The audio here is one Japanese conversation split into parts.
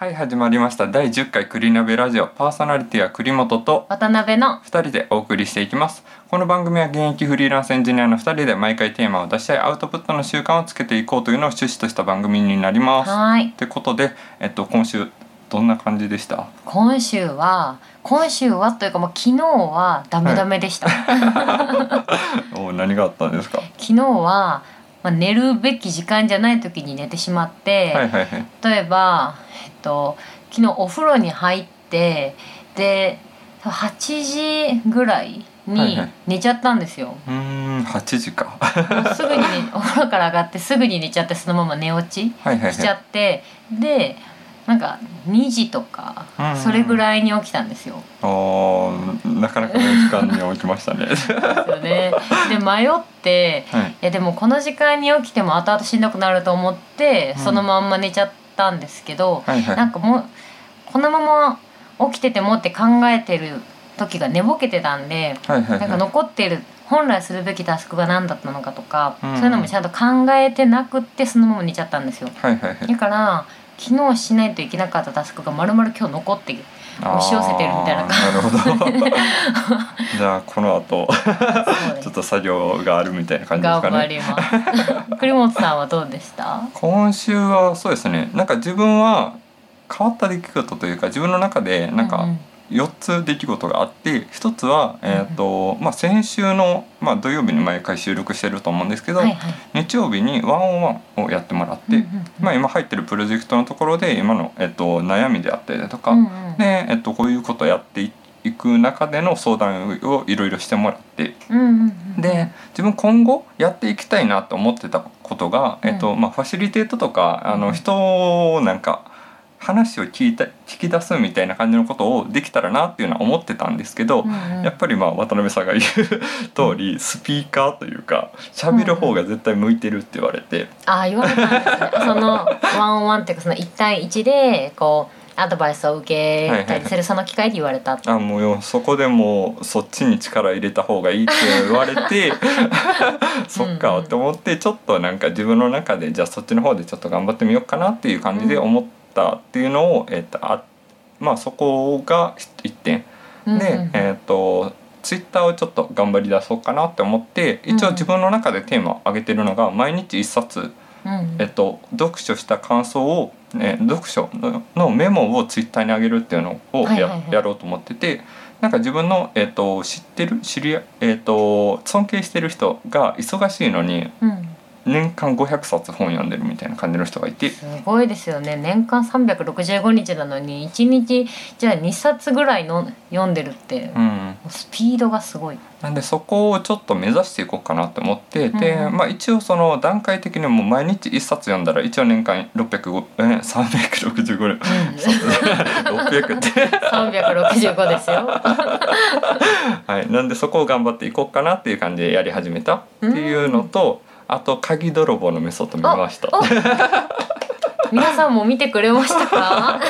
はい始まりました。第10回栗鍋ラジオ。パーソナリティは栗本と渡辺の。2人でお送りしていきます。この番組は現役フリーランスエンジニアの2人で毎回テーマを出し合いアウトプットの習慣をつけていこうというのを趣旨とした番組になります。はーい。ってことで、えっと、今週どんな感じでした？今週は今週はというかもう昨日はダメダメでした、お何があったんですか？昨日は、まあ、寝るべき時間じゃない時に寝てしまって、はいはいはい。例えば、と、昨日お風呂に入ってで8時ぐらいにはいはい。寝ちゃったんですよ、うーん8時か。すぐに、ね、お風呂から上がってすぐに寝ちゃってそのまま寝落ちはいはいはい。しちゃってでなんか2時とかうんそれぐらいに起きたんですよ。あーなかなかの時間に起きましたね。ですよね。で迷ってはい。いやでもこの時間に起きても後々しんどくなると思ってうん。そのまんま寝ちゃったんですけど、はいはい。なんかもうこのまま起きててもって考えてる時が寝ぼけてたんで、はいはいなんかはい残っている本来するべきタスクが何だったのかとか、うん。そういうのもちゃんと考えてなくってそのまま寝ちゃったんですよ。はいはいはい。だから昨日しないといけなかったタスクがまるまる今日残って押し寄せてるみたいなあーなるほど。じゃあこの後ちょっと作業があるみたいな感じですかね。ります。栗本さんはどうでした？今週はそうですね。なんか自分は変わった出来事というか自分の中でなんかうん4つ出来事があって1つは、えーとまあ、先週の、まあ、土曜日に毎回収録してると思うんですけど、はいはい。日曜日にワンオンワンをやってもらって、まあ、今入ってるプロジェクトのところで今の、えっと悩みであったりだとか、うんうんで、えっとこういうことをやっていいく中での相談をいろいろしてもらってで自分今後やっていきたいなと思ってたことが、うんえっとまあ、ファシリテートとかあうんの人をなんか話を聞いた聞き出すみたいな感じのことをできたらなっていうのは思ってたんですけど、うんうん。やっぱりまあ渡辺さんが言う通りスピーカーというか喋る方が絶対向いてるって言われて、ああ言われたんですね。そのワンオンワンっていうかその一対一でこうアドバイスを受けたりするその機会で言われた。あもうよそこでもうそっちに力入れた方がいいって言われて そっかって思ってちょっとなんか自分の中でじゃあそっちの方でちょっと頑張ってみようかなっていう感じで思ったっていうのを、えっとあまあそこが一点。うんうんで、えっとツイッターをちょっと頑張り出そうかなって思って一応自分の中でテーマを上げてるのが毎日一冊、うん。えっと、読書した感想を、ね、読書ののメモをツイッターに上げるっていうのをや,、やろうと思っててなんか自分の、えっと、知ってる知り合い、えっと、尊敬してる人が忙しいのにうん。年間500冊本読んでるみたいな感じの人がいて。すごいですよね。年間365日なのに1日じゃあ2冊ぐらいの読んでるって、もうん、うスピードがすごい。なんでそこをちょっと目指していこうかなって思って、で、うん。まあ、一応その段階的にもう毎日1冊読んだら一応年間605え365うん、600って。365ですよ。はい、なんでそこを頑張っていこうかなっていう感じでやり始めたっていうのと、あと鍵泥棒のメソッド見ました。お皆さんも見てくれましたか？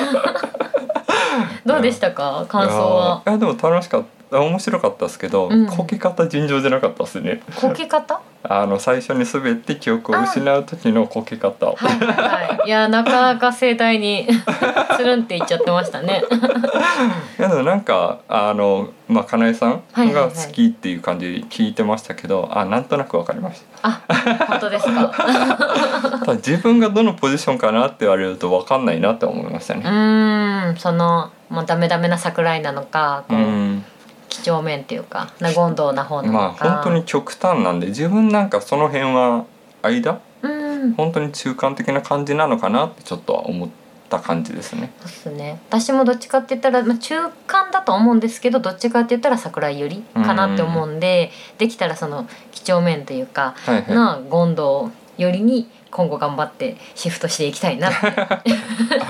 どうでしたか？感想は？いやいやでも楽しかった。面白かったですけど、うん。こけ方尋常じゃなかったですね。こけ方？あの最初に滑って記憶を失う時のこけ方はいはいはい。いやなかなか盛大に つるんって言っちゃってましたね。いやでもなんかあのまあかなえさんはいはいはいが好きっていう感じで聞いてましたけど、あなんとなくわかりましあ本当ですか？た自分がどのポジションかなって言われるとわかんないなって思いましたうねーんそのもうダメダメな桜井なのかこううん几帳面っていうかな言動な方なまあ。本当に極端なんで自分なんかその辺は間うん本当に中間的な感じなのかなってちょっとは思った感じですね。そうですね私もどっちかって言ったら、まあ、中間だと思うんですけどどっちかって言ったら桜井よりかなって思うんでできたらその几帳面というかはいはい。な言動よりに今後頑張ってシフトしていきたいなって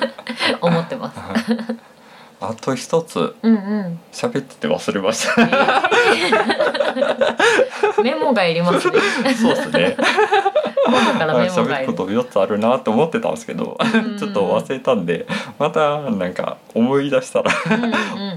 思ってます。あと一つうんうん。喋ってて忘れました。メモがいりますね。そうですね。今度からメモが喋いる。ること4つあるなと思ってたんですけどうんちょっと忘れたんでまたなんか思い出したらう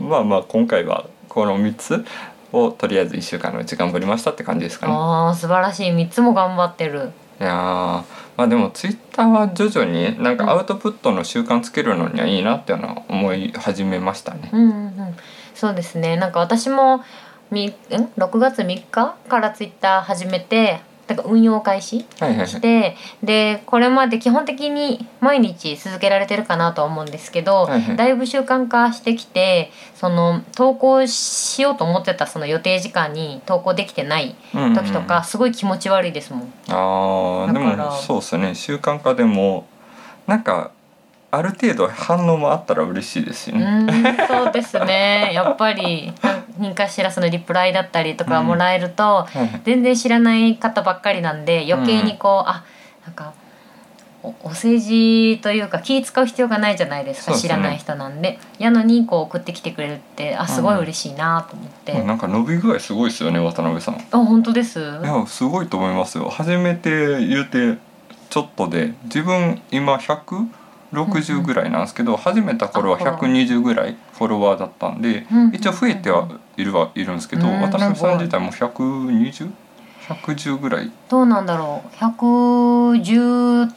んうん。まあまあ今回はこの3つをとりあえず1週間のうち頑張りましたって感じですかね。ああ素晴らしい三つも頑張ってる。いやーまあでもツイッターは徐々になんかアウトプットの習慣つけるのにはいいなっていうのは思い始めましたね。うんうんうん、そうですね。なんか私もみん？6月3日からツイッター始めてだから運用開始してでこれまで基本的に毎日続けられてるかなとは思うんですけど、はいはい。だいぶ習慣化してきてその投稿しようと思ってたその予定時間に投稿できてない時とか、すごい気持ち悪いですもん。あーでもそうですね。習慣化でもなんかある程度反応もあったら嬉しいですようね。んそうですね。やっぱり何かしらそのリプライだったりとかもらえると、全然知らない方ばっかりなんで余計にこう、あなんかおお政治というか気使う必要がないじゃないですかね。知らない人なんで。やのにこう送ってきてくれるってあすごい嬉しいなと思って、なんか伸び具合すごいですよね渡辺さん。いあ本当です？やすごいと思いますよ。初めて言うてちょっとで自分今160ぐらいなんですけど、始めた頃はあ120ぐらいフォロワーだったんで、うん一応増えてはいるはいるんですけど、うん渡辺さん自体も 120?110 ぐらい。どうなんだろう。110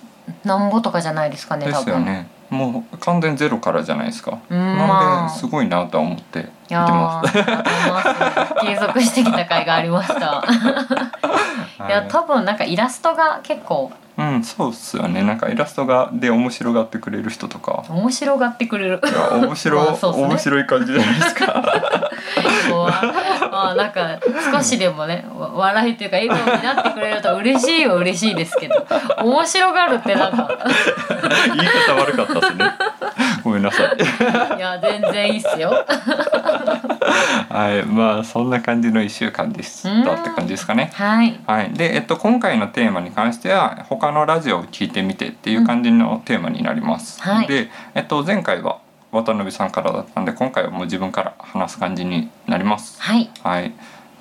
何歩とかじゃないですかねで多分。すよね。もう完全ゼロからじゃないですか。うんなんまあ。ですごいなとは思って見てます。継続してきた甲斐がありました。いや多分なんかイラストが結構うん、そうっすよね。なんかイラストがで面白がってくれる人とか。面白がってくれるいや面白、まあそうっすね面白い感じじゃないですか。こうまあなんか少しでもねわ笑いというか笑顔になってくれると嬉しいは嬉しいですけど面白がるってなんか 言い方悪かったですね。ごめんなさい。いや全然いいっすよ はい、まあそんな感じの一週間でしたって感じですかね。はいはい、で、えっと、今回のテーマに関しては他のラジオを聞いてみてっていう感じのテーマになります。うんはいで、えっと、前回は渡辺さんからだったんで今回はもう自分から話す感じになります。はいはい、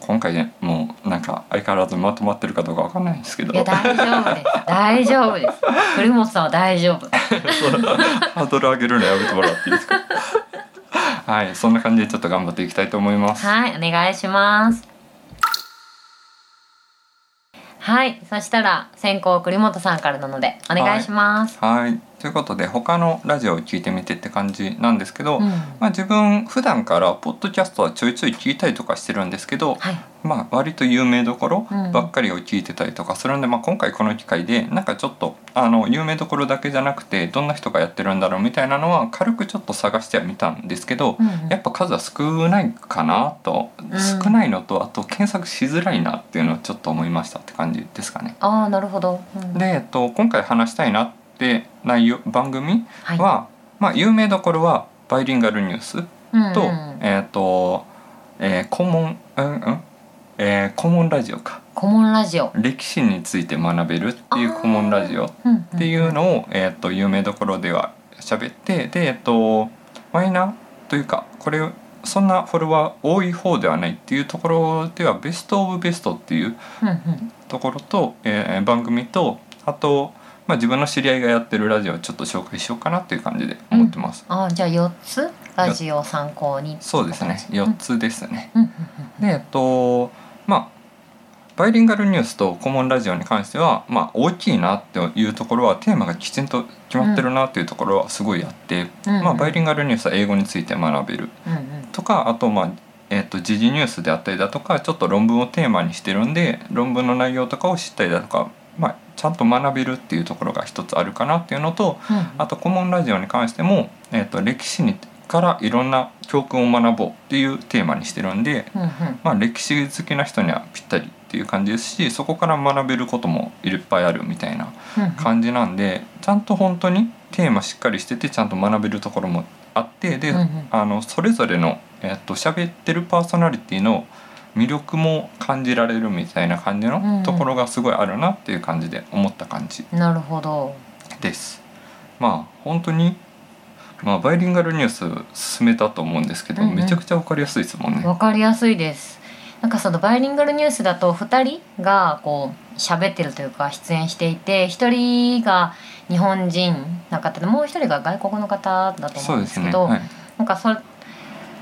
今回ねもうなんか相変わらずまとまってるかどうかわかんないんですけど。いや大丈夫です。大丈夫です。栗本さんは大丈夫。ハードル上げるのやめてもらっていいですか？はい。そんな感じでちょっと頑張っていきたいと思います。はいお願いします。はい。そしたら先行栗本さんからなのでお願いします、はいということで他のラジオを聞いてみてって感じなんですけど、うん。まあ、自分普段からポッドキャストはちょいちょい聞いたりとかしてるんですけど、はい。まあ、割と有名どころうん。ばっかりを聞いてたりとかするんで、まあ、今回この機会でなんかちょっとあの有名どころだけじゃなくてどんな人がやってるんだろうみたいなのは軽くちょっと探してはみたんですけど、うんうん。やっぱ数は少ないかなと、うん。少ないのとあと検索しづらいなっていうのをちょっと思いましたって感じですかね。ああなるほど、うん。で、えっと、今回話したいなって内容番組はい。は、まあ、有名どころはバイリンガルニュースと,、うんうん。えっ、と、えー、コモン、うんうんえー、コモンラジオか。顧問ラジオ。歴史について学べるっていうコモンラジオっうんていうのを、えー、と有名どころでは喋ってでえっ、とマイナーというかこれそんなフォロワー多い方ではないっていうところではベスト・オブ・ベストっていううんうん。ところと、えー番組とあと、まあ、自分の知り合いがやってるラジオをちょっと紹介しようかなっていう感じで思ってます。あーじゃあ4つ？ラジオを参考にそうですね。うん。4つですね。うんうんでえっとまあバイリンガルニュースとコモンラジオに関しては、まあ、大きいなっていうところはテーマがきちんと決まってるなっていうところはすごいあって、うん。まあ、バイリンガルニュースは英語について学べる。うんうん。とかあとまあえっと時事ニュースであったりだとかちょっと論文をテーマにしてるんで論文の内容とかを知ったりだとか、まあ、ちゃんと学べるっていうところが一つあるかなっていうのとうん。うんあとコモンラジオに関しても、えっと歴史にからいろんな教訓を学ぼうっていうテーマにしてるんで、うんうん。まあ、歴史好きな人にはぴったりっていう感じですしそこから学べることもいっぱいあるみたいなうん。感じなんでちゃんと本当にテーマしっかりしててちゃんと学べるところもあってで、うんうん。あのそれぞれの、えっと喋ってるパーソナリティの魅力も感じられるみたいな感じのところがすごいあるなっていう感じで思った感じなるほど。です。まあ本当にまあ、バイリンガルニュース進めたと思うんですけど、うんうん。めちゃくちゃわかりやすいですもんね。わかりやすいです。なんかそのバイリンガルニュースだと2人がこう喋ってるというか出演していて1人が日本人の方でもう1人が外国の方だと思うんですすけどね。はい。なんかそ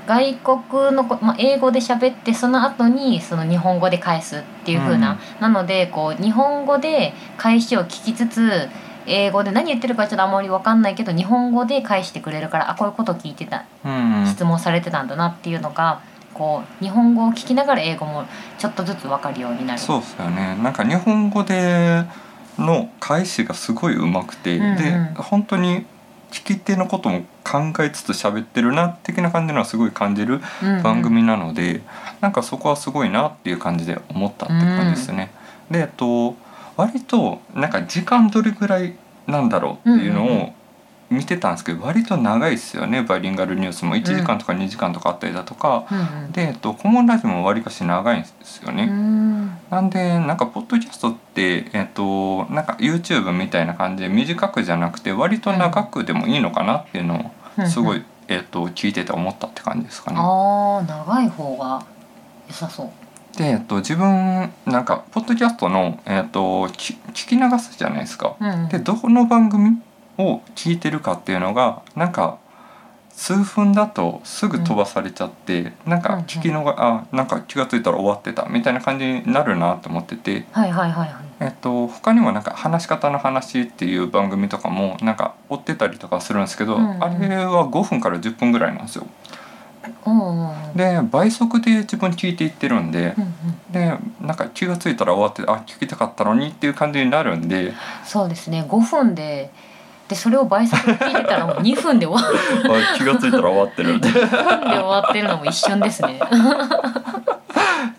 外国のこ、まあ、英語で喋ってその後にその日本語で返すっていう風な、なのでこう日本語で返しを聞きつつ英語で何言ってるかちょっとあんまり分かんないけど日本語で返してくれるからあこういうこと聞いてたうん。うん質問されてたんだなっていうのがこう日本語を聞きながら英語もちょっとずつ分かるようになる。そうですよね。なんか日本語での返しがすごい上手くて、うんうん。で本当に聞き手のことも考えつつ喋ってるな的な感じのはすごい感じるうんうん番組なので、なんかそこはすごいなっていう感じで思ったって感じですね。でえっと割となんか時間どれぐらいなんだろうっていうのうんうんうを見てたんですけど割と長いですよねバイリンガルニュースも1時間とか2時間とかあったりだとか、うんうんで、えっと、コモンラジオも割かし長いんですよね。うんなんでなんかポッドキャストってえっとなんか YouTube みたいな感じで短くじゃなくて割と長くでもいいのかなっていうのをすごい、うんえっと聞いてて思ったって感じですかね。ああ長い方が良さそう。で、えっと、自分なんかポッドキャストの、えっと、き聞き流すじゃないですか。でどこの番組を聞いてるかっていうのがなんか数分だとすぐ飛ばされちゃって、なんか聞きのが、あなんか気が付いたら終わってたみたいな感じになるなと思ってて。はいはいはいはい。えっと、他にもなんか話し方の話っていう番組とかもなんか追ってたりとかするんですけど、うんうんあれは5分から10分ぐらいなんですよ。うんうんうん。で倍速で自分聞いていってるんでう、んうんでなんか気が付いたら終わってあ聞きたかったのにっていう感じになるんで。そうですね。5分ででそれを倍速で聞いてたらもう2分で終わ あ気が付いたら終わってるんでっ2分で終わってるのも一瞬ですね。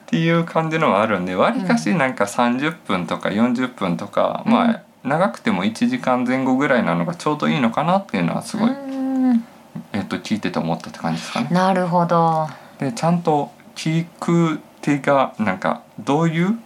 ていう感じのがあるんでわりかしなんか30分とか40分とか、まあ長くても1時間前後ぐらいなのがちょうどいいのかなっていうのはすごい、うんえっと聞いてて思ったって感じですかね。なるほど。でちゃんと聞く手がなんかどういう、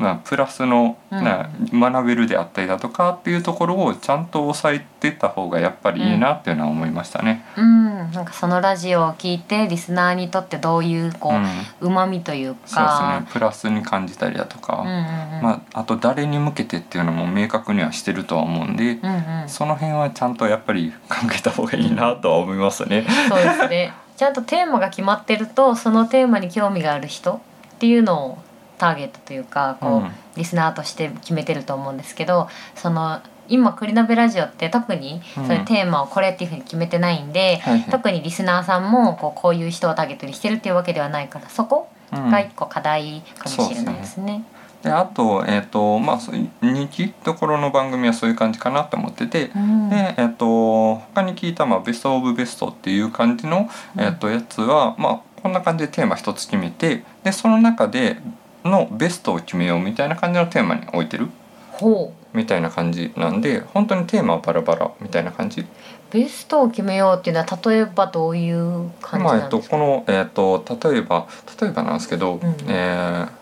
まあ、プラスの、うんな学べるであったりだとかっていうところをちゃんと押さえてた方がやっぱりいいなっていうのは思いましたね。うんなんかそのラジオを聞いてリスナーにとってどういうこうんううまみというそうですかね。プラスに感じたりだとか、うんうんうんまあ、あと誰に向けてっていうのも明確にはしてるとは思うんで、うんうんその辺はちゃんとやっぱり考えた方がいいなとは思いますね。そうですね。ちゃんとテーマが決まってるとそのテーマに興味がある人っていうのをターゲットというかこう、うん。リスナーとして決めてると思うんですけどその今クリナベラジオって特にうん。そういうテーマをこれっていうふうに決めてないんで、はいはい。特にリスナーさんもこうこういう人をターゲットにしてるっていうわけではないからそこうん。が一個課題かもしれないですね。であと,、えーとまあ、そういう人気ところの番組はそういう感じかなと思ってて、うん。で、えっと他に聞いた、まあ、ベスト・オブ・ベストっていう感じの、うん。えっとやつは、まあ、こんな感じでテーマ一つ決めてでその中でのベストを決めようみたいな感じのテーマに置いてる？ほう。みたいな感じなんで本当にテーマはバラバラみたいな感じ。ベストを決めようっていうのは例えばどういう感じまあえっと、この、えっと、例えば例えばなんですけど、ん。えー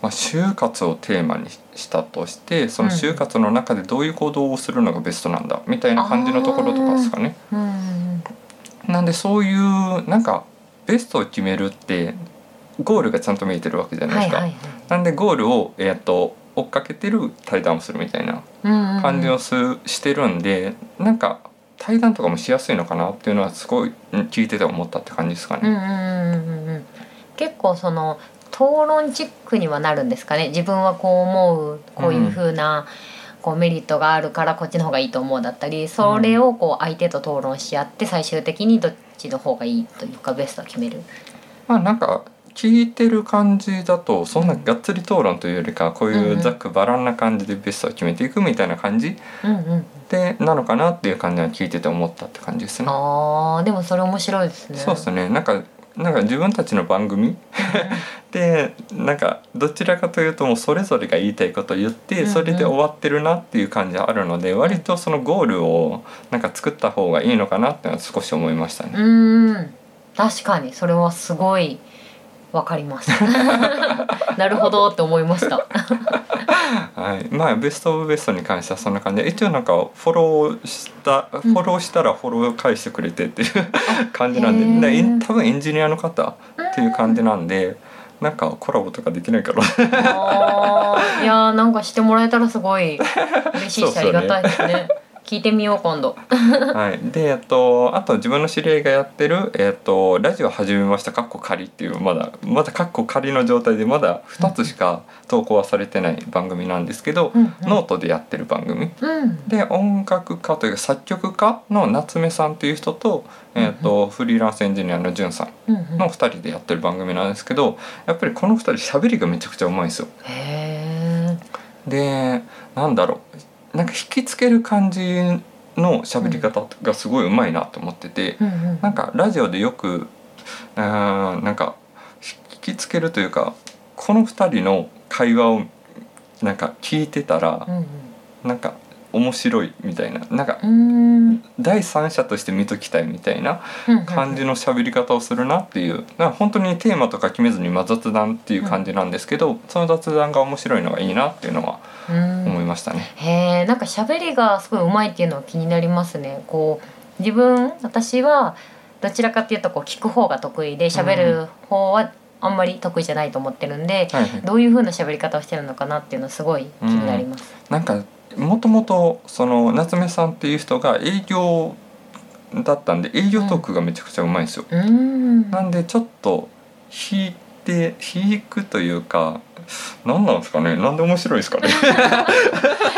まあ、就活をテーマにしたとしてその就活の中でどういう行動をするのがベストなんだみたいな感じのところとかですかね。うんうん。なんでそういうなんかベストを決めるってゴールがちゃんと見えてるわけじゃうん、ないですか。はいはいなんでゴールを、えー、と追っかけてる対談をするみたいなはい感じをす、してるんでなんか対談とかもしやすいのかなっていうのはすごいうん聞いてて思ったって感じですかね。うんうんうんうんうん結構その討論チックにはなるんですかね自分はこう思うこういう風な、こうメリットがあるからこっちの方がいいと思うだったりそれをこう相手と討論し合って最終的にどっちの方がいいというかベストを決める。まあなんか聞いてる感じだとそんながっつり討論というよりかこういうざっくばらんな感じでベストを決めていくみたいな感じうんうん、でなのかなっていう感じは聞いてて思ったって感じですね。あーでもそれ面白いですね。そうですねなんかなんか自分たちの番組 でなんかどちらかというともうそれぞれが言いたいことを言ってそれで終わってるなっていう感じはあるので割とそのゴールをなんか作った方がいいのかなってのは少し思いましたね。うーん確かにそれはすごいわかります。なるほどって思いました。はい、まあベストオブベストに関してはそんな感じで一応なんかフォローしたフォローしたらフォロー返してくれてっていう感じなんでで多分エンジニアの方っていう感じなんでなんかコラボとかできないから。あー。いやーなんかしてもらえたらすごい嬉しいしありそうそうね。がたいですね。聞いてみよう今度。はい、でえっとあと自分の知り合いがやってる、えっと、ラジオ始めましたかっこ仮っていうまだまだかっこ仮の状態でまだ2つしか投稿はされてない番組なんですけど、うんうん。ノートでやってる番組。うん。で音楽家というか作曲家の夏目さんという人と,、えっとフリーランスエンジニアのじゅんさんうんうん。の2人でやってる番組なんですけどやっぱりこの2人喋りがめちゃくちゃうまいんですよ。へえでなんだろうなんか引きつける感じの喋り方がすごいうまいなと思ってて、うんうんなんかラジオでよくあーなんか引きつけるというかこの2人の会話をなんか聞いてたらうん。なんか面白いみたいな。なんかうん。うん第三者として見ときたいみたいなうん感じの喋り方をするなっていう。な本当にテーマとか決めずにまあ雑談っていう感じなんですけど、その雑談が面白いのがいいなっていうのはうん思いましたね。へえなんか喋りがすごいうまいっていうのは気になりますね。こう自分私はどちらかっていうとこう聞く方が得意で喋る方はあんまり得意じゃないと思ってるんで、はいはい。どういう風な喋り方をしてるのかなっていうのはすごい気になります。なんかもともとその夏目さんっていう人が営業だったんで営業トークがめちゃくちゃうまいんですよ。うん。なんでちょっと引いて引くというか何なんですかね？なんで面白いですかね？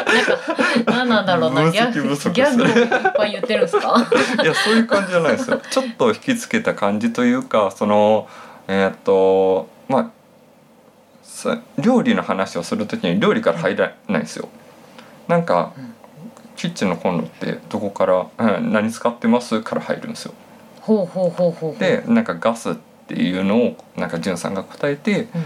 何なんだろうな？分ギャグ足ギャグをいっぱい言ってるんですか？いやそういう感じじゃないですよ。ちょっと引きつけた感じというかそのえーっとまあさ料理の話をする時に料理から入らないんですよなんか、うん。キッチンのコンロってどこから、うん、何使ってますから入るんですよ。ほうほうほうほうでなんかガスっていうのをなんかんさんが答えてうん。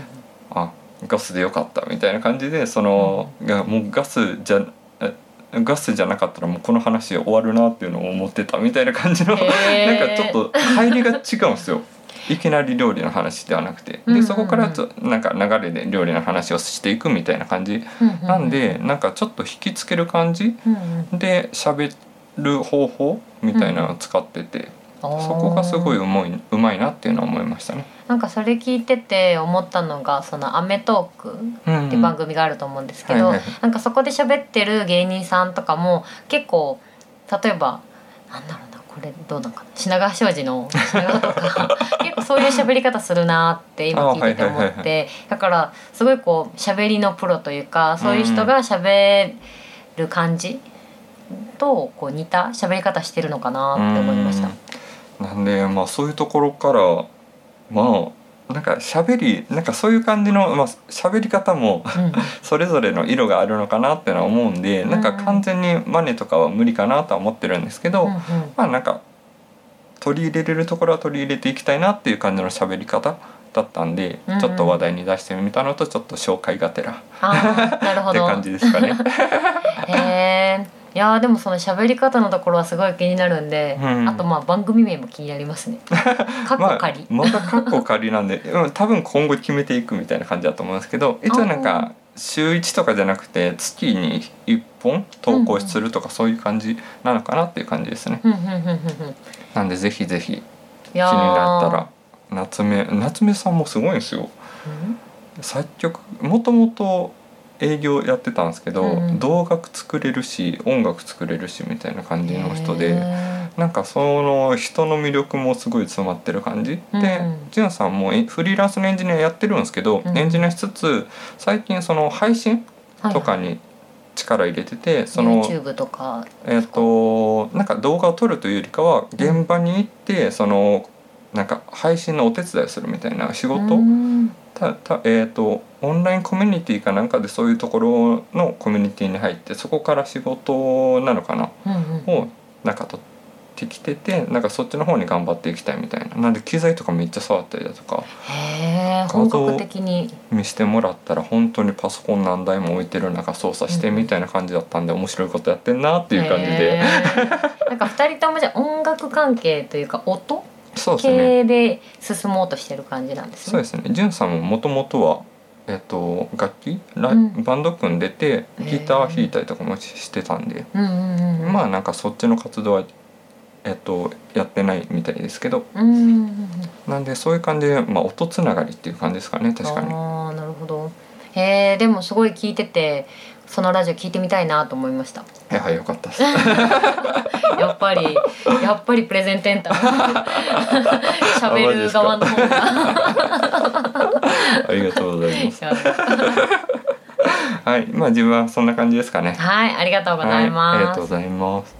あガスでよかったみたいな感じでその、がもうガスじゃえガスじゃなかったらもうこの話終わるなっていうのを思ってたみたいな感じの、へー。なんかちょっと入りが違うんですよ。いきなり料理の話ではなくてでそこからちょなんか流れで料理の話をしていくみたいな感じうんなんでなんかちょっと引きつける感じで喋る方法みたいなのを使っててそこがすごいうまいうまいなっていうのは思いましたね。なんかそれ聞いてて思ったのがその『アメトーク』うんっていう番組があると思うんですけど、なんかそこで喋ってる芸人さんとかも結構例えばなんだろうなこれどうなんかな品川庄司の品川とか 結構そういう喋り方するなって今聞いてて思ってだからすごいこう喋りのプロというかそういう人が喋る感じとこう似た喋り方してるのかなって思いました。うんなんでまあそういうところからまあなんか喋りなんかそういう感じのまあ喋り方もうん。それぞれの色があるのかなってのは思うんで、なんか完全に真似とかは無理かなとは思ってるんですけど、うんうん。まあなんか取り入れれるところは取り入れていきたいなっていう感じの喋り方だったんで、うんうん。ちょっと話題に出してみたのとちょっと紹介がてら って感じですかね。へえいやーでもその喋り方のところはすごい気になるんで、うんあとまあ番組名も気になりますね。過去仮、まあ、まだ過去仮なんで、うん、多分今後決めていくみたいな感じだと思うんですけど一応なんか週1とかじゃなくて月に1本投稿するとかそういう感じなのかなっていう感じですね。なんでぜひぜひい気になったら夏目夏目さんもすごいんですよ。作曲もともと営業やってたんですけど、うん動画作れるし音楽作れるしみたいな感じの人で。へなんかその人の魅力もすごい詰まってる感じ、うんでじゅんさんもえフリーランスのエンジニアやってるんですけど、うんエンジニアしつつ最近その配信ーとかに力入れてて、その YouTube とか。えっ、となんか動画を撮るというよりかは現場に行ってそのなんか配信のお手伝いをするみたいな仕事、うんたたえー、とオンラインコミュニティかなんかでそういうところのコミュニティに入ってそこから仕事なのかなうんうん。をなんか取ってきててなんかそっちの方に頑張っていきたいみたいな。なんで機材とかめっちゃ触ったりだとかへえ本格的に。見してもらったら本当にパソコン何台も置いてる中操作してみたいな感じだったんで面白いことやってんなっていう感じで。なんか二人ともじゃあ音楽関係というか音系で進もうとしてる感じなんですね。そうですねじゅんさんももともとはえっと楽器ライうんバンド組んでてギター弾いたりとかもしてたんで。まあなんかそっちの活動はえっとやってないみたいですけどうんうんうんうん。なんでそういう感じで、まあ、音つながりっていう感じですかね確かに。ああなるほど。へえでもすごい聞いててそのラジオ聞いてみたいなと思いました。いやよかったです。やっぱりやっぱりプレゼンテンター。喋る側の方が。ありがとうございます。はいまあ自分はそんな感じですかね。はいありがとうございます、はい、ありがとうございます。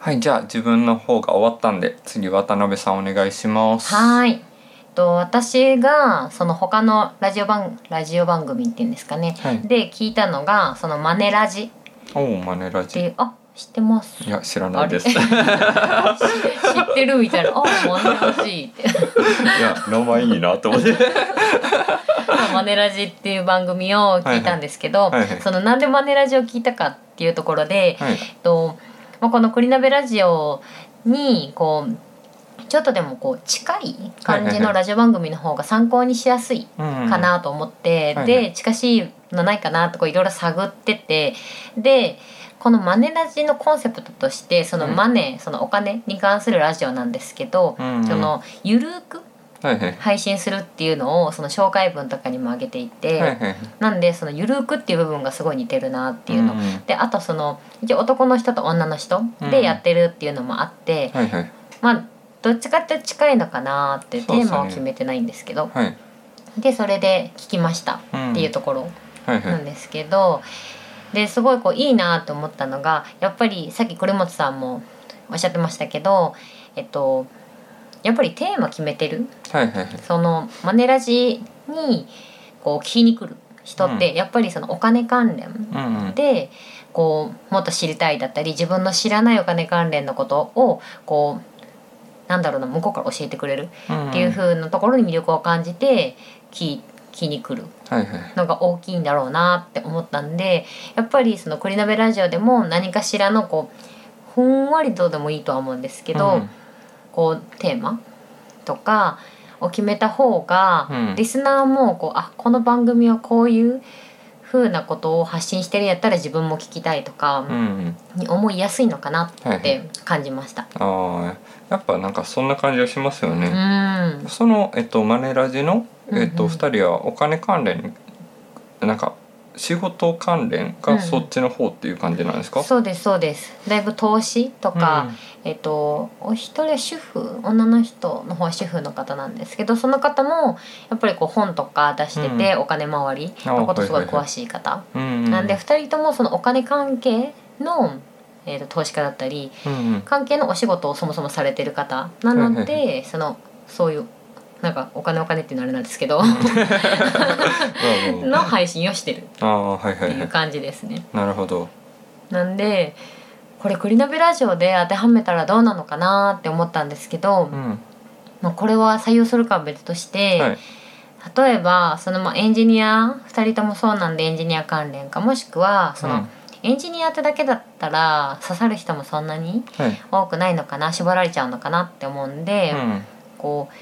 はいじゃあ自分の方が終わったんで次渡辺さんお願いします。はいと私がその他のラジオ番ラジオ番組っていうんですかね、はい。で聞いたのがそのマネラジ。おおマネラジ。いっていうあ知ってます。や知らないです。い 知ってるみたいな「あマネラジ」って。や名前いいなと思って。マネラジっていう番組を聞いたんですけど、はいはい。はいはい。そのなんでマネラジを聞いたかっていうところで、はい。えっとまあ、この「栗鍋ラジオ」にこうちょっとでもこう近い感じのラジオ番組の方が参考にしやすいうんかなと思って、で近しいのないかなとかいろいろ探っててでこのマネラジのコンセプトとしてそのうんマネー、そのお金に関するラジオなんですけど、うんそのゆるーく配信するっていうのをその紹介文とかにも上げていて、はいはいなんでそのゆるーくっていう部分がすごい似てるなっていうの、んであとその一応男の人と女の人でやってるっていうのもあって、はいはい。まあどっちかって近いのかなってテーマを決めてないんですけど。はい。でそれで聞きましたうん。っていうところはいはないんですけど、ですごいこういいなと思ったのがやっぱりさっき栗本さんもおっしゃってましたけどえっとやっぱりテーマ決めてるはいはいはい。そのマネラジにこう聞きに来る人ってやっぱりそのお金関連うんうん。でこうもっと知りたいだったり自分の知らないお金関連のことをこうなんだろうな向こうから教えてくれるっていう風なところに魅力を感じて聞きに来る。のが大きいんだろうなって思ったんでやっぱりその「栗鍋ラジオ」でも何かしらのこうふんわりとでもいいとは思うんですけど、うん。こうテーマとかを決めた方が、うん。リスナーもこうあこの番組はこういう風なことを発信してるんやったら自分も聞きたいとかうんうん。に思いやすいのかなっはいて感じました。ああやっぱなんかそんな感じがしますようね、ん。その、えっと、マネラジの、えっと、うん。うん二人はお金関連なんか仕事関連がそっちの方っていう感じなんですか、そうですそうです。だいぶ投資とか、えっとお一人は主婦女の人の方は主婦の方なんですけどその方もやっぱりこう本とか出してて、うお金回りのことすごい詳しい方、うんうん、なんで2人ともそのお金関係の、えー、と投資家だったりうんうん。関係のお仕事をそもそもされてる方なのはいでそのそういうなんかお金お金っていうのはあれなんですけど の配信をしてるっていはいい。う感じですね。なるほど。なんでこれ「栗鍋ラジオ」で当てはめたらどうなのかなって思ったんですけど、うん。まあ、これは採用するかは別として、はい。例えばそのまあエンジニア2人ともそうなんでエンジニア関連かもしくはその、うん。エンジニアってだけだったら刺さる人もそんなにはい。多くないのかな絞られちゃうのかなって思うんで、うん。こう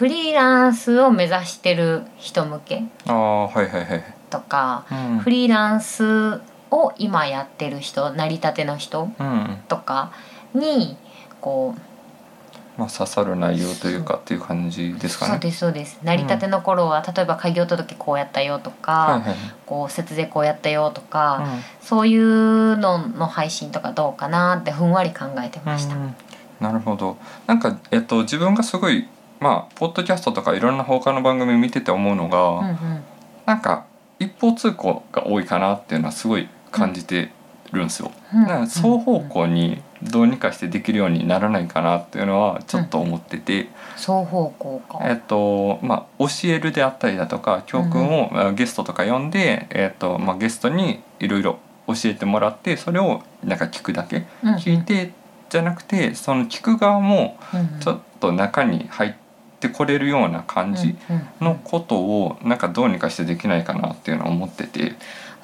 フリーランスを目指してる人向けああはいはいはいとか、うん。フリーランスを今やってる人成り立ての人うん。とかにこうまあ刺さる内容というかっていう感じですかね。そうですそうです。成り立ての頃は、例えば開業届こうやったよとか、はいはい。こう節税こうやったよとか、うん。そういうのの配信とかどうかなってふんわり考えてました。うん。なるほど。なんか、えっと、自分がすごいまあポッドキャストとかいろんな他の番組見てて思うのが、うんうん。なんか一方通行が多いかなっていうのはすごい感じてるんですよ。うんだから双方向にどうにかしてできるようにならないかなっていうのはちょっと思ってて、双方向か。えっとまあ、教えるであったりだとか教訓を、まあゲストとか呼んで、えっとまあ、ゲストにいろいろ教えてもらってそれをなんか聞くだけ。うん聞いてじゃなくてその聞く側もうん。ちょっと中に入ってこれるような感じのことをなんかどうにかしてできないかなっていうのを思ってて。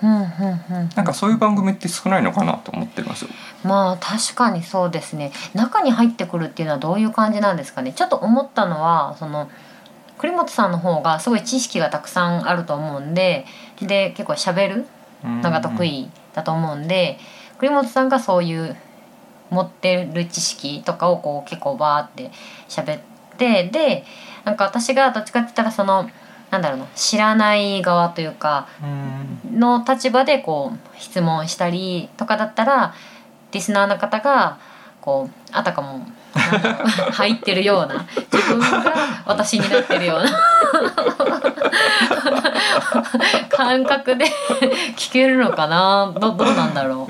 なんかそういう番組って少ないのかなと思ってますよ。まあ確かにそうですね。中に入ってくるっていうのはどういう感じなんですかね。ちょっと思ったのはその栗本さんの方がすごい知識がたくさんあると思うんでで結構喋るのが得意だと思うんで栗本さんがそういう持ってる知識とかをこう結構バーって喋ってでなんか私がどっちかって言ったらそのなんだろうな知らない側というかうん。の立場でこう質問したりとかだったらリスナーの方がこうあたかも 入ってるような自分が私になってるような感覚で聞けるのかな？どどうなんだろ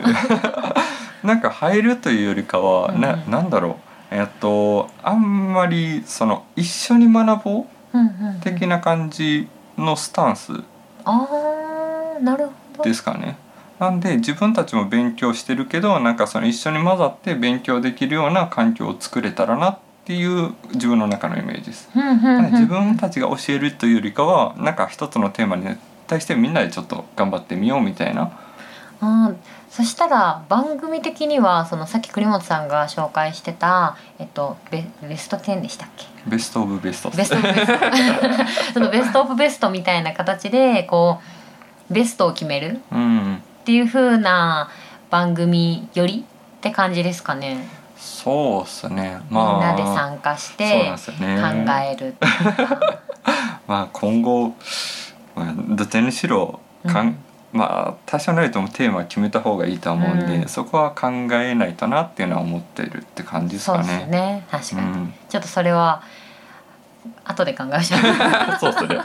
う？なんか入るというよりかは、なうん。なんだろう？えっとあんまりその一緒に学ぼう的な感じのスタンス。ですかね。なんで自分たちも勉強してるけどなんかその一緒に混ざって勉強できるような環境を作れたらなっていう自分の中のイメージです。自分たちが教えるというよりかはなんか一つのテーマに対してみんなでちょっと頑張ってみようみたいな。あーそしたら番組的にはそのさっき栗本さんが紹介してた、えっと、ベベスト10でしたっけ？ベストオブベスト。ベストオブベスト。そのベストオブベストみたいな形でこうベストを決めるうん。っていう風な番組よりって感じですかね、そうっすね。みまあ。んなで参加して考えるっていうかまあ今後、まあ、どちらにしろかん、うんまあ多少なりともテーマは決めた方がいいとは思うんで、うん。そこは考えないとなっていうのは思ってるって感じですそうですかね。ね確かに、うん、ちょっとそれは後で考えましょう。そうっすね。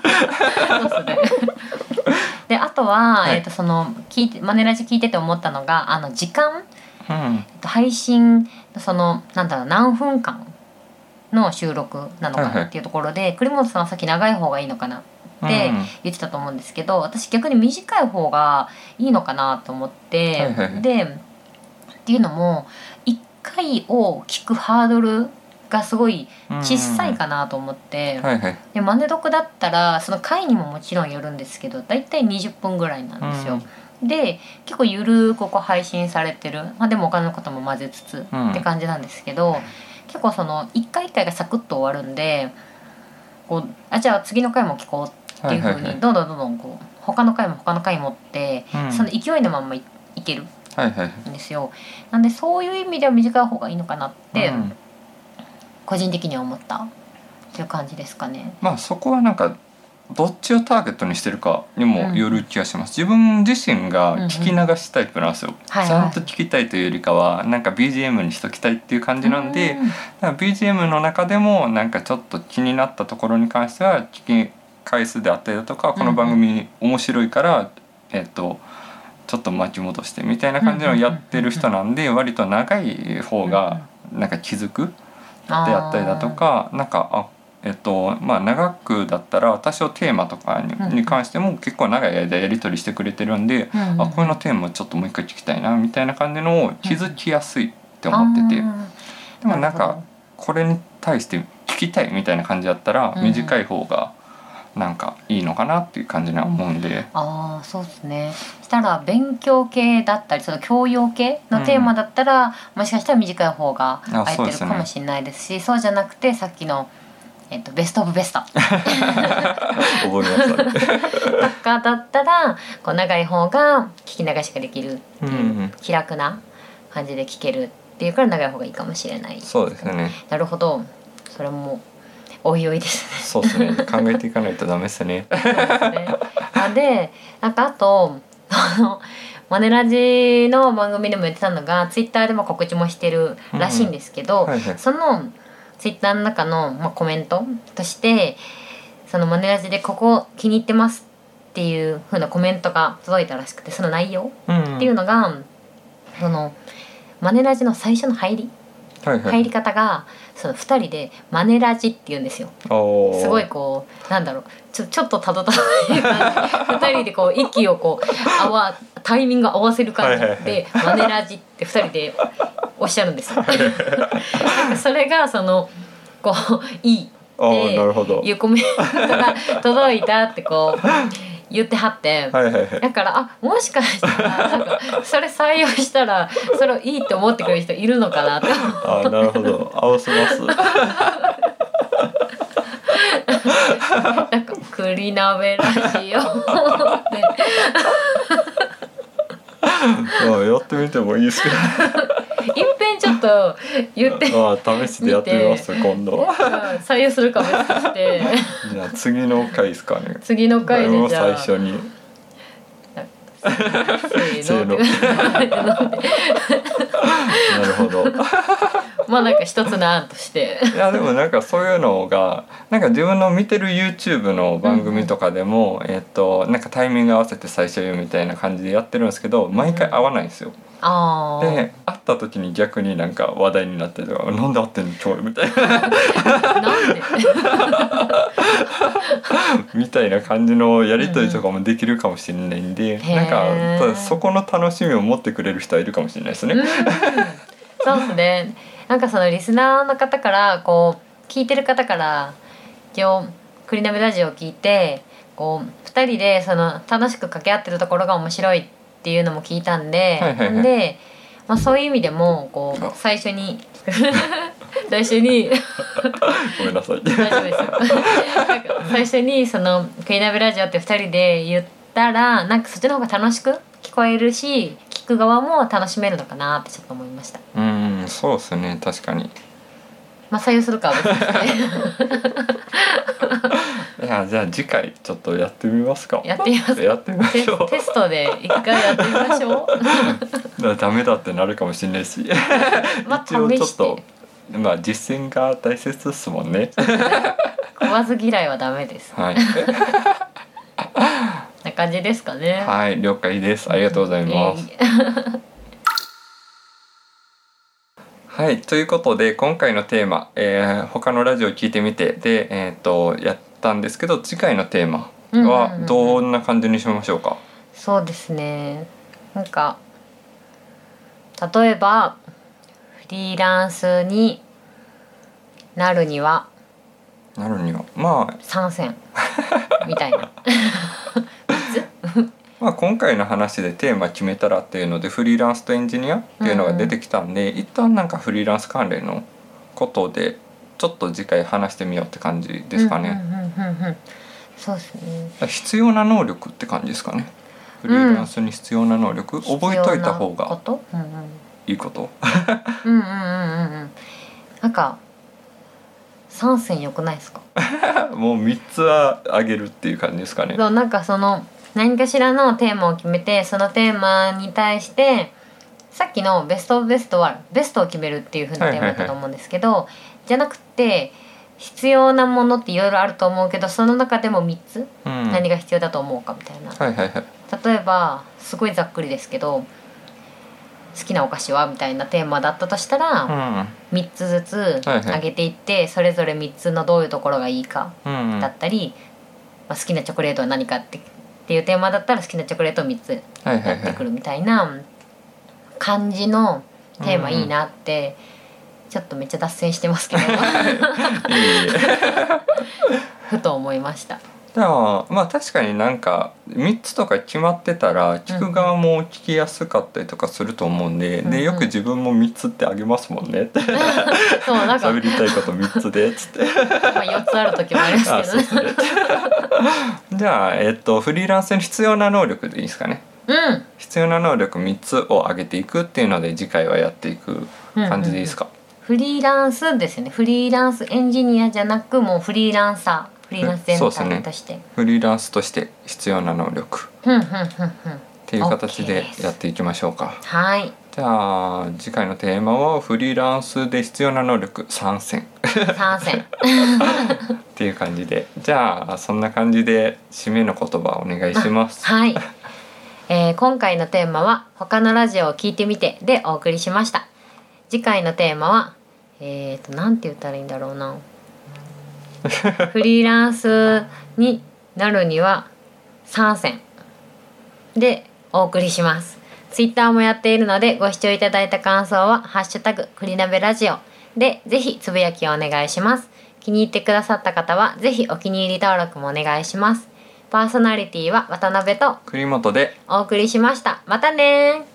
そうですね。であとは、はい。えっ、とその聞いてマネラジ聞いてて思ったのがあの時間、うん、えっと配信そのなんだろう何分間の収録なのかはいはない。っていうところで、栗本さんはさっき長い方がいいのかなってうん言ってたと思うんですけど私逆に短い方がいいのかなと思って、はいはいでっていうのも1回を聞くハードルがすごい小さいかなと思って。はいはい。でマネ読だったらその回にももちろんよるんですけどだいたい20分ぐらいなんですよ。で結構ゆるくこう配信されてる、まあ、でも他のことも混ぜつつうんって感じなんですけど、結構その一回一回がサクッと終わるんでこうあじゃあ次の回も聞こうっていうふうにどんどんどんどんこう他の回も他の回もって、うん。その勢いのまんまいいける。んですよ。なんでそういう意味では短い方がいいのかなって、うん。個人的には思ったっていう感じですかね。まあそこはなんかどっちをターゲットにしてるかにもよる気がします、自分自身が聞き流しタイプなんですよ、ちゃんと聞きたいというよりかはなんか BGM にしときたいっていう感じなんで、うん BGM の中でもなんかちょっと気になったところに関しては聞き返すであったりだとかこの番組面白いから、えっとちょっと巻き戻してみたいな感じのをやってる人なんで割と長い方がなんか気づくであったりだとかなんかあえっとまあ長くだったら多少テーマとかに,、関しても結構長い間やり取りしてくれてるんで、うんうん。あこのテーマちょっともう一回聞きたいなみたいな感じのを気づきやすいって思ってて、あー。でもなんかこれに対して聞きたいみたいな感じだったらうん。短い方がなんかいいのかなっていう感じには思うんで。ああそうですね。したら勉強系だったりその教養系のテーマだったら、もしかしたら短い方があ空いてるかもしれないですしそうじゃなくてさっきの、えっと、ベスト・オブ・ベスト。覚えましたね。とかだったらこう長い方が聞き流しができるっていう、うんうん。気楽な感じで聞けるっていうから長い方がいいかもしれない。そうですね。なるほど。それもおいおいですねそうですね。考えていかないとダメですね。そうですね。あでなんかあとあのマネラジの番組でも言ってたのがツイッターでも告知もしてるらしいんですけど、はいはい。そのツイッターの中の、まあ、コメントとしてそのマネラジでここ気に入ってますっていう風なコメントが届いたらしくてその内容うんっていうのが、そのマネラジの最初の入りはいはい入り方がその2人で「マネラジ」って言うんですよ。すごいこうなんだろうちょちょっとたどたどしい感じ二人でこう 息をこう合わタイミング合わせる感じで「マネラジ」って二人でおっしゃるんですよ。それがそのこういいあーなるほど。いうコメントが届いたってこう言ってはって。はいはいはい。だからあもしかしたらなんかそれ採用したらそれをいいって思ってくれる人いるのかなってあーなるほど。合わせます。なんか栗鍋ラジオって まあやってみてもいいですけど。一遍ちょっと言って。ああ試しでやってみます今度。採用するかもして。じゃあ次の回ですかね。次の回でじゃあ。最初に。せーの。なるほどまあなんか一つの案として。いやでもなんかそういうのがなんか自分の見てる YouTube の番組とかでも、えっとなんかタイミング合わせて最初言うみたいな感じでやってるんですけど毎回合わないんですよ。ああで会った時に逆になんか話題になってとか「なんで会ってんの今日」みたいな。なんで？みたいな感じのやり取りとかもできるかもしれないんで、へー。なんかそこの楽しみを持ってくれる人はいるかもしれないですね。うん。そうですねなんかそのリスナーの方からこう聞いてる方から今日クリナメラジオを聞いてこう2人でその楽しく掛け合ってるところが面白いっていうのも聞いたんで、はいはいはいで、まあ、そういう意味でもこうあ最初に 最初に ごめんなさい。大丈夫ですよ最初にその「クリナベラジオ」って2人で言ったらなんかそっちの方が楽しく聞こえるし聞く側も楽しめるのかなってちょっと思いました。うんそうですね確かに。まあ採用するかは別ですね。いやじゃあ次回ちょっとやってみますか。やってみます。やってみまテしょう。テストで一回やってみましょう。ダメだってなるかもしれないし。まあ一応ちょっ試とまあ実践が大切ですもんね。食わず嫌いはダメです。はい。な感じですかね。はい了解です。ありがとうございます、えーはいということで今回のテーマ、えー他のラジオ聞いてみてでえっ、とやったんですけど次回のテーマはどんな感じにしましょうか、そうですね。なんか例えばフリーランスになるにはなるには。まあ参戦。みたいな まあ、今回の話でテーマ決めたらっていうのでフリーランスとエンジニアっていうのが出てきたんで、一旦なんかフリーランス関連のことでちょっと次回話してみようって感じですかね。うんうんうんうんうんそうですね必要な能力って感じですかね。フリーランスに必要な能力、覚えといた方がいいこと。うんうんうんうんうんなんか三線良くないですか？もう三つはあげるっていう感じですかね。そうなんかその何かしらのテーマを決めてそのテーマに対してさっきのベストオブベストはベストを決めるっていう風なテーマだったと思うんですけど、じゃなくて必要なものっていろいろあると思うけどその中でも3つうん、何が必要だと思うかみたいな、はいはいはい。例えばすごいざっくりですけど好きなお菓子はみたいなテーマだったとしたら、3つずつはいはい。上げていって、それぞれ3つのどういうところがいいかうん、うん、だったり、まあ、好きなチョコレートは何かってっていうテーマだったら好きなチョコレートを3つやってく。るみたいな感じのテーマいいなって、ちょっとめっちゃ脱線してますけど ふと思いました。じゃあまあ確かになんか3つとか決まってたら聞く側も聞きやすかったりとかすると思うんで、うんうんでよく自分も3つってあげますもんねって。そうなん喋りたいこと3つでっつって。あ、4つある時もありまあすけどね。じゃあ、えっと、フリーランスに必要な能力でいいですかね？うん。必要な能力3つを上げていくっていうので次回はやっていく感じでいいですか、フリーランスですよね。フリーランスエンジニアじゃなくもうフリーランサーフリーランス全体として。フリーランスとして必要な能力。っていう形でやっていきましょうか。はい。じゃあ次回のテーマはフリーランスで必要な能力。参戦。参戦。っていう感じで。じゃあそんな感じで締めの言葉お願いします。はい、えー今回のテーマは「他のラジオを聞いてみて」でお送りしました。次回のテーマはえー、となんて言ったらいいんだろうな フリーランスになるには参戦でお送りします。ツイッターもやっているのでご視聴いただいた感想は「ハッシュタグクリナベラジオ」でぜひつぶやきをお願いします。気に入ってくださった方はぜひお気に入り登録もお願いします。パーソナリティは渡辺と栗本でお送りしました。またねー